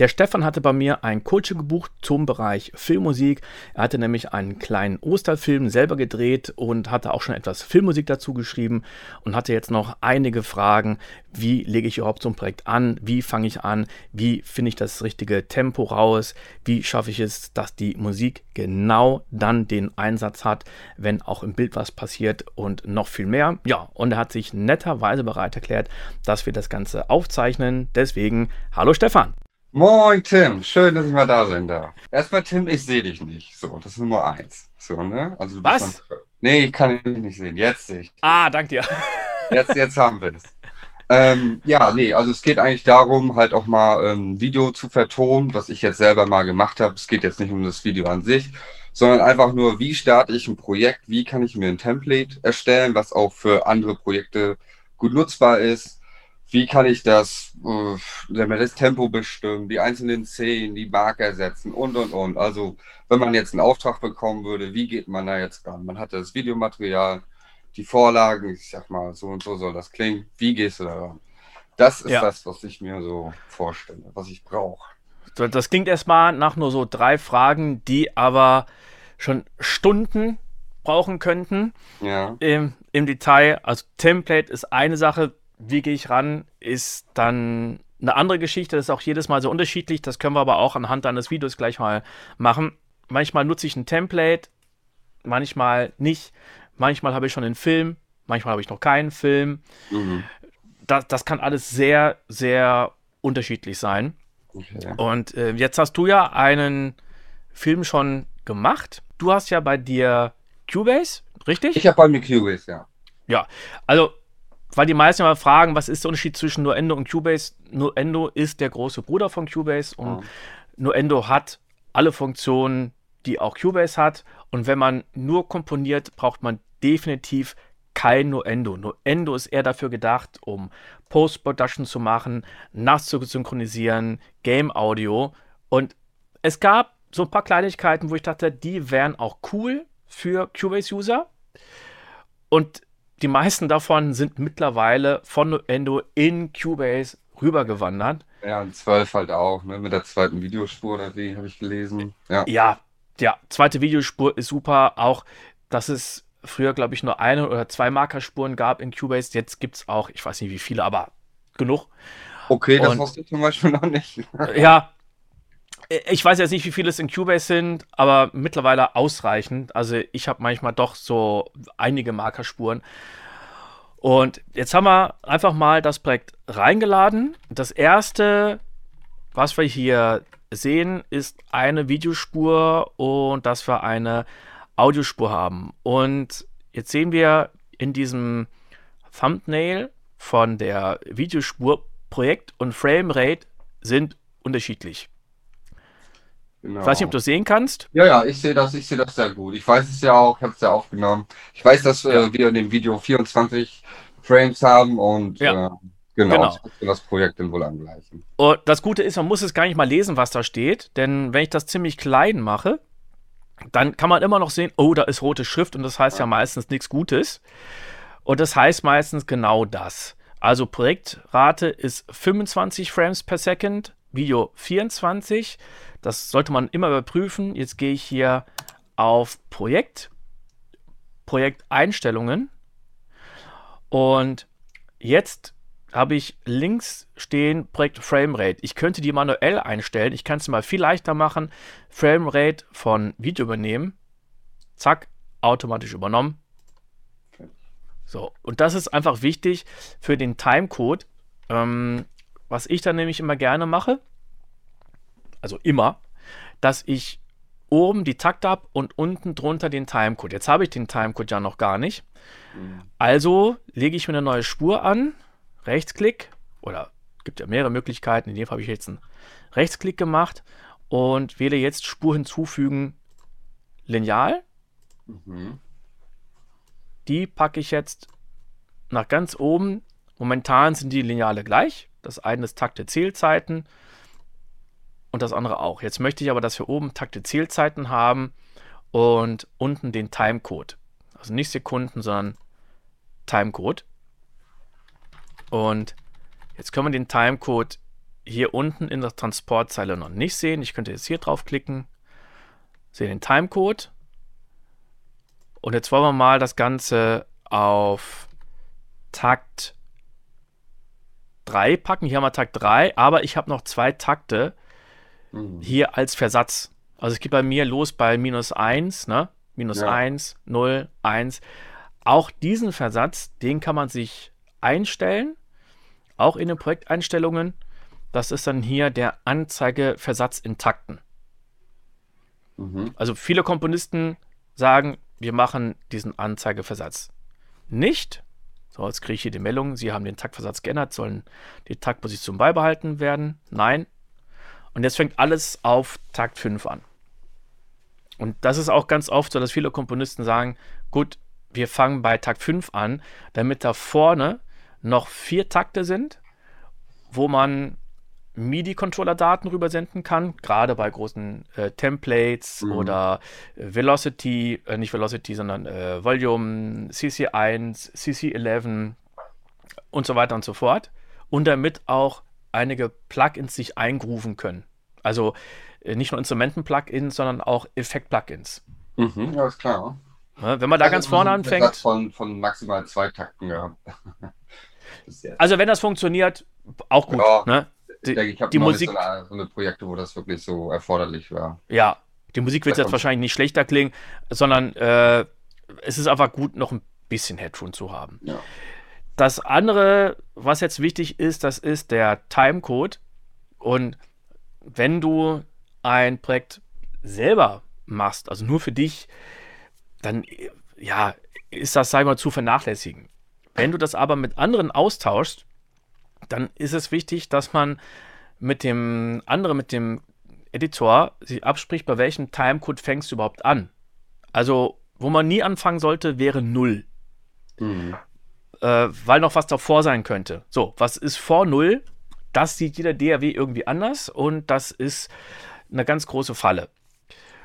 Der Stefan hatte bei mir ein Coaching gebucht zum Bereich Filmmusik. Er hatte nämlich einen kleinen Osterfilm selber gedreht und hatte auch schon etwas Filmmusik dazu geschrieben und hatte jetzt noch einige Fragen. Wie lege ich überhaupt so ein Projekt an? Wie fange ich an? Wie finde ich das richtige Tempo raus? Wie schaffe ich es, dass die Musik genau dann den Einsatz hat, wenn auch im Bild was passiert und noch viel mehr? Ja, und er hat sich netterweise bereit erklärt, dass wir das Ganze aufzeichnen. Deswegen, hallo Stefan. Moin Tim, schön, dass ich mal da sein darf. Erstmal Tim, ich sehe dich nicht. So, das ist Nummer eins. So, ne? Also du Was? Bist nee, ich kann dich nicht sehen. Jetzt sehe ich. Ah, dank dir. Jetzt, jetzt haben wir es. Ähm, ja, nee, also es geht eigentlich darum, halt auch mal ein ähm, Video zu vertonen, was ich jetzt selber mal gemacht habe. Es geht jetzt nicht um das Video an sich, sondern einfach nur, wie starte ich ein Projekt, wie kann ich mir ein Template erstellen, was auch für andere Projekte gut nutzbar ist wie kann ich das, äh, das Tempo bestimmen, die einzelnen Szenen, die Marker setzen und und und. Also, wenn man jetzt einen Auftrag bekommen würde, wie geht man da jetzt ran? Man hat das Videomaterial, die Vorlagen, ich sag mal, so und so soll das klingen. Wie gehst du da ran? Das ist ja. das, was ich mir so vorstelle, was ich brauche. Das klingt erstmal nach nur so drei Fragen, die aber schon Stunden brauchen könnten. Ja. Im, Im Detail. Also Template ist eine Sache, wie gehe ich ran, ist dann eine andere Geschichte. Das ist auch jedes Mal so unterschiedlich. Das können wir aber auch anhand deines Videos gleich mal machen. Manchmal nutze ich ein Template, manchmal nicht. Manchmal habe ich schon einen Film, manchmal habe ich noch keinen Film. Mhm. Das, das kann alles sehr, sehr unterschiedlich sein. Okay. Und äh, jetzt hast du ja einen Film schon gemacht. Du hast ja bei dir Cubase, richtig? Ich habe bei mir Cubase, ja. Ja, also weil die meisten immer fragen, was ist der Unterschied zwischen Nuendo und Cubase? Nuendo ist der große Bruder von Cubase und oh. Nuendo hat alle Funktionen, die auch Cubase hat. Und wenn man nur komponiert, braucht man definitiv kein Nuendo. Nuendo ist eher dafür gedacht, um Post-Production zu machen, nass zu synchronisieren, Game-Audio. Und es gab so ein paar Kleinigkeiten, wo ich dachte, die wären auch cool für Cubase-User. Und die meisten davon sind mittlerweile von Nuendo in Cubase rübergewandert. Ja, und 12 halt auch, ne? mit der zweiten Videospur oder wie, habe ich gelesen. Ja. ja, ja, zweite Videospur ist super. Auch, dass es früher, glaube ich, nur eine oder zwei Markerspuren gab in Cubase. Jetzt gibt es auch, ich weiß nicht wie viele, aber genug. Okay, das und, hast du zum Beispiel noch nicht. ja, ich weiß jetzt nicht, wie viele es in Cubase sind, aber mittlerweile ausreichend. Also ich habe manchmal doch so einige Markerspuren. Und jetzt haben wir einfach mal das Projekt reingeladen. Das erste, was wir hier sehen, ist eine Videospur und dass wir eine Audiospur haben. Und jetzt sehen wir in diesem Thumbnail von der Videospur, Projekt und Framerate sind unterschiedlich. Genau. Ich weiß nicht, ob du das sehen kannst. Ja, ja, ich sehe das, ich sehe das sehr gut. Ich weiß es ja auch, ich habe es ja aufgenommen. Ich weiß, dass äh, ja. äh, wir in dem Video 24 Frames haben und ja. äh, genau, genau. das Projekt dann wohl angleichen. Und das Gute ist, man muss es gar nicht mal lesen, was da steht, denn wenn ich das ziemlich klein mache, dann kann man immer noch sehen, oh, da ist rote Schrift und das heißt ja, ja meistens nichts Gutes. Und das heißt meistens genau das. Also Projektrate ist 25 Frames per Second, Video 24. Das sollte man immer überprüfen. Jetzt gehe ich hier auf Projekt, Projekteinstellungen und jetzt habe ich links stehen Projekt Framerate. Ich könnte die manuell einstellen. Ich kann es mal viel leichter machen. Framerate von Video übernehmen. Zack, automatisch übernommen. So, und das ist einfach wichtig für den Timecode. Ähm, was ich dann nämlich immer gerne mache, also immer, dass ich oben die Takt habe und unten drunter den Timecode. Jetzt habe ich den Timecode ja noch gar nicht. Mhm. Also lege ich mir eine neue Spur an, Rechtsklick oder gibt ja mehrere Möglichkeiten. In dem Fall habe ich jetzt einen Rechtsklick gemacht und wähle jetzt Spur hinzufügen Lineal. Mhm. Die packe ich jetzt nach ganz oben. Momentan sind die Lineale gleich. Das eine ist Takte Zählzeiten und das andere auch. Jetzt möchte ich aber, dass wir oben Takte Zählzeiten haben und unten den Timecode. Also nicht Sekunden, sondern Timecode. Und jetzt können wir den Timecode hier unten in der Transportzeile noch nicht sehen. Ich könnte jetzt hier draufklicken, sehe den Timecode. Und jetzt wollen wir mal das Ganze auf Takt 3 packen. Hier haben wir Takt 3, aber ich habe noch zwei Takte mhm. hier als Versatz. Also es geht bei mir los bei minus 1, ne? Minus ja. 1, 0, 1. Auch diesen Versatz, den kann man sich einstellen, auch in den Projekteinstellungen. Das ist dann hier der Anzeigeversatz in Takten. Mhm. Also viele Komponisten sagen, wir machen diesen Anzeigeversatz nicht. So, jetzt kriege ich hier die Meldung, Sie haben den Taktversatz geändert, sollen die Taktposition beibehalten werden? Nein. Und jetzt fängt alles auf Takt 5 an. Und das ist auch ganz oft so, dass viele Komponisten sagen, gut, wir fangen bei Takt 5 an, damit da vorne noch vier Takte sind, wo man MIDI-Controller-Daten rübersenden kann, gerade bei großen äh, Templates mhm. oder äh, Velocity, äh, nicht Velocity, sondern äh, Volume, CC1, CC11 und so weiter und so fort. Und damit auch einige Plugins sich eingrooven können. Also äh, nicht nur Instrumenten-Plugins, sondern auch Effekt-Plugins. Mhm, ja, ist klar. Ja, wenn man da also ganz vorne anfängt. Von, von maximal zwei Takten gehabt. also wenn das funktioniert, auch gut. Ja. Ne? Die, denke, ich habe die Musik. So eine, Projekte, wo das wirklich so erforderlich war. Ja, die Musik wird jetzt wahrscheinlich nicht schlechter klingen, sondern äh, es ist einfach gut, noch ein bisschen Headphone zu haben. Ja. Das andere, was jetzt wichtig ist, das ist der Timecode. Und wenn du ein Projekt selber machst, also nur für dich, dann ja, ist das, sagen wir mal, zu vernachlässigen. Wenn du das aber mit anderen austauschst, dann ist es wichtig, dass man mit dem anderen, mit dem Editor sich abspricht, bei welchem Timecode fängst du überhaupt an. Also, wo man nie anfangen sollte, wäre 0. Mhm. Äh, weil noch was davor sein könnte. So, was ist vor 0? Das sieht jeder DAW irgendwie anders und das ist eine ganz große Falle.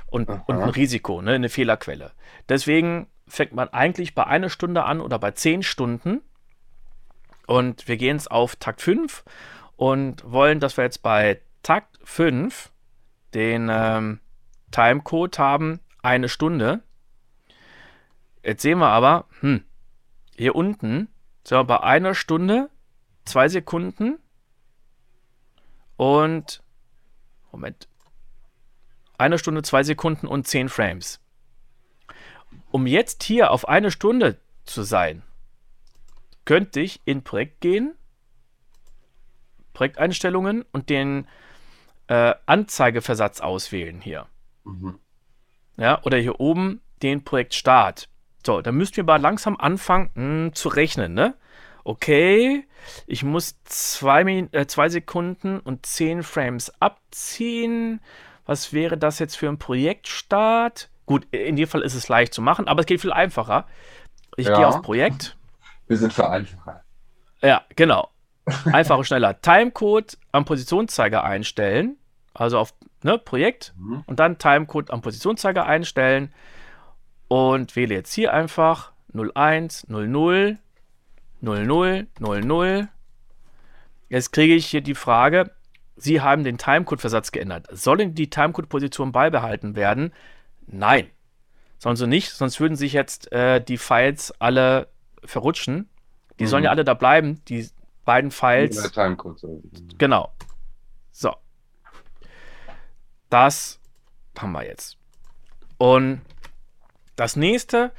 Und, und ein Risiko, ne, eine Fehlerquelle. Deswegen fängt man eigentlich bei einer Stunde an oder bei 10 Stunden und wir gehen jetzt auf Takt 5 und wollen, dass wir jetzt bei Takt 5 den ähm, Timecode haben, eine Stunde. Jetzt sehen wir aber, hm, hier unten sind wir bei einer Stunde, zwei Sekunden und Moment. Eine Stunde, zwei Sekunden und zehn Frames. Um jetzt hier auf eine Stunde zu sein, könnte ich in Projekt gehen, Projekteinstellungen und den äh, Anzeigeversatz auswählen hier. Mhm. Ja, oder hier oben den Projektstart. So, dann müssten wir mal langsam anfangen mh, hm, zu rechnen, ne? Okay, ich muss zwei, äh, zwei Sekunden und zehn Frames abziehen. Was wäre das jetzt für ein Projektstart? Gut, in dem Fall ist es leicht zu machen, aber es geht viel einfacher. Ich ja. gehe auf Projekt. Wir sind für einfacher. Ja, genau. Einfacher, schneller. Timecode am Positionszeiger einstellen. Also auf ne, Projekt mhm. und dann Timecode am Positionszeiger einstellen und wähle jetzt hier einfach 01, 00, 00, 00. Jetzt kriege ich hier die Frage, Sie haben den Timecode-Versatz geändert. Sollen die Timecode-Positionen beibehalten werden? Nein. Sollen sie nicht, sonst würden sich jetzt äh, die Files alle verrutschen. Die mhm. sollen ja alle da bleiben, die beiden Files. Timecode. Genau. So. Das haben wir jetzt. Und das nächste,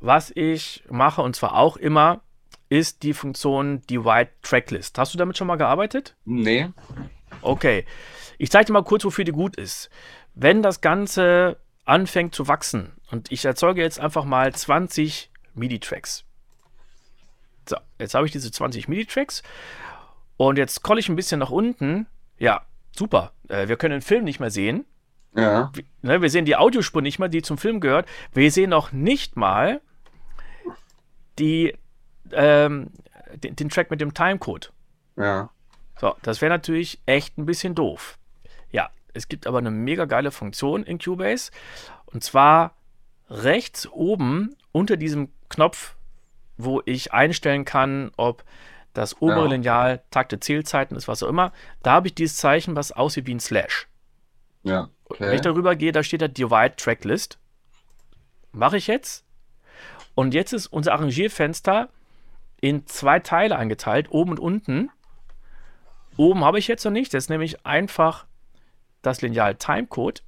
was ich mache, und zwar auch immer, ist die Funktion Divide Tracklist. Hast du damit schon mal gearbeitet? Nee. Okay. Ich zeige dir mal kurz, wofür die gut ist. Wenn das Ganze anfängt zu wachsen und ich erzeuge jetzt einfach mal 20 MIDI-Tracks, so, jetzt habe ich diese 20 MIDI-Tracks und jetzt scrolle ich ein bisschen nach unten. Ja, super. Äh, wir können den Film nicht mehr sehen. Ja. Wir, ne, wir sehen die Audiospur nicht mehr, die zum Film gehört. Wir sehen noch nicht mal die, ähm, den, den Track mit dem Timecode. Ja. So, das wäre natürlich echt ein bisschen doof. Ja, es gibt aber eine mega geile Funktion in Cubase. Und zwar rechts oben unter diesem Knopf wo ich einstellen kann, ob Das obere Ja. Lineal, Takte, Zählzeiten ist was auch immer. Da habe ich dieses Zeichen, was aussieht wie ein Slash. Ja, Wenn ich okay. darüber gehe, da steht da Divide Tracklist. Mache ich jetzt. Und jetzt ist unser Arrangierfenster in zwei Teile eingeteilt, oben und unten. Oben habe ich jetzt noch nicht. Das ist nämlich einfach das Lineal Timecode.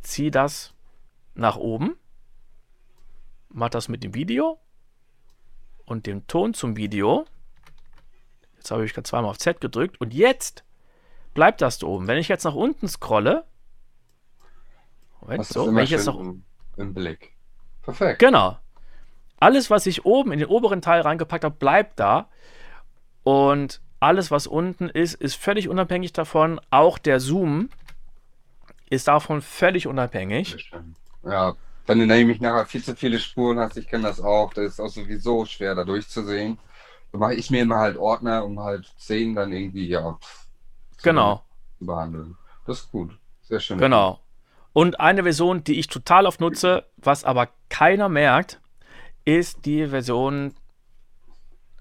Ziehe das nach oben. Mach das mit dem Video und dem Ton zum Video. Jetzt habe ich gerade zweimal auf Z gedrückt. Und jetzt bleibt das da oben. Wenn ich jetzt nach unten scrolle, Moment, so, wenn ich jetzt noch im, im Blick. Perfekt. Genau. Alles, was ich oben in den oberen Teil reingepackt habe, bleibt da. Und alles, was unten ist, ist völlig unabhängig davon. Auch der Zoom ist davon völlig unabhängig. Ja, wenn du nämlich nachher viel zu viele Spuren hast, ich kenne das auch, das ist auch sowieso schwer da durchzusehen. Dann mache ich mir immer halt Ordner, um halt Szenen dann irgendwie, ja, pff, zu Genau, behandeln. Das ist gut. Sehr schön. genau. Und eine Version, die ich total oft nutze, was aber keiner merkt, ist die Version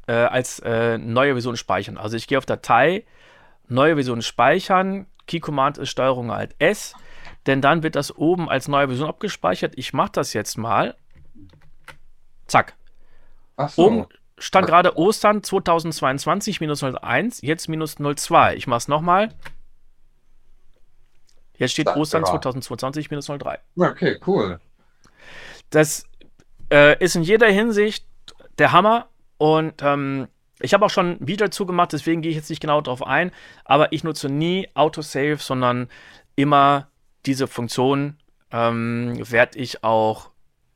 äh, als äh, neue Version speichern. Also ich gehe auf Datei, neue Version speichern, Key Command ist Steuerung Alt S, denn dann wird das oben als neue Version abgespeichert. Ich mache das jetzt mal. Zack. Ach so. Oben stand gerade Ostern 2022 minus 01, jetzt minus 02. Ich mache es nochmal. Jetzt steht Ostern ja. 2022 minus 03. Okay, cool. Das äh, ist in jeder Hinsicht der Hammer und ähm, ich habe auch schon ein Video dazu gemacht, deswegen gehe ich jetzt nicht genau darauf ein, aber ich nutze nie Autosave, sondern immer diese Funktion ähm, werde ich auch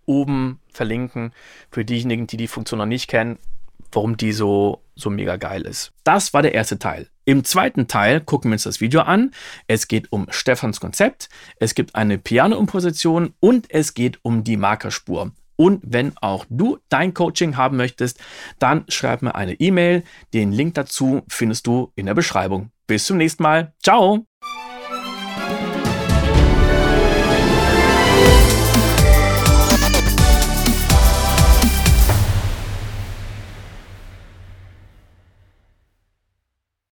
oben verlinken für diejenigen, die die Funktion noch nicht kennen, warum die so, so mega geil ist. Das war der erste Teil. Im zweiten Teil gucken wir uns das Video an. Es geht um Stefans Konzept, es gibt eine Piano-Imposition und es geht um die Markerspur. Und wenn auch du dein Coaching haben möchtest, dann schreib mir eine E-Mail. Den Link dazu findest du in der Beschreibung. Bis zum nächsten Mal. Ciao!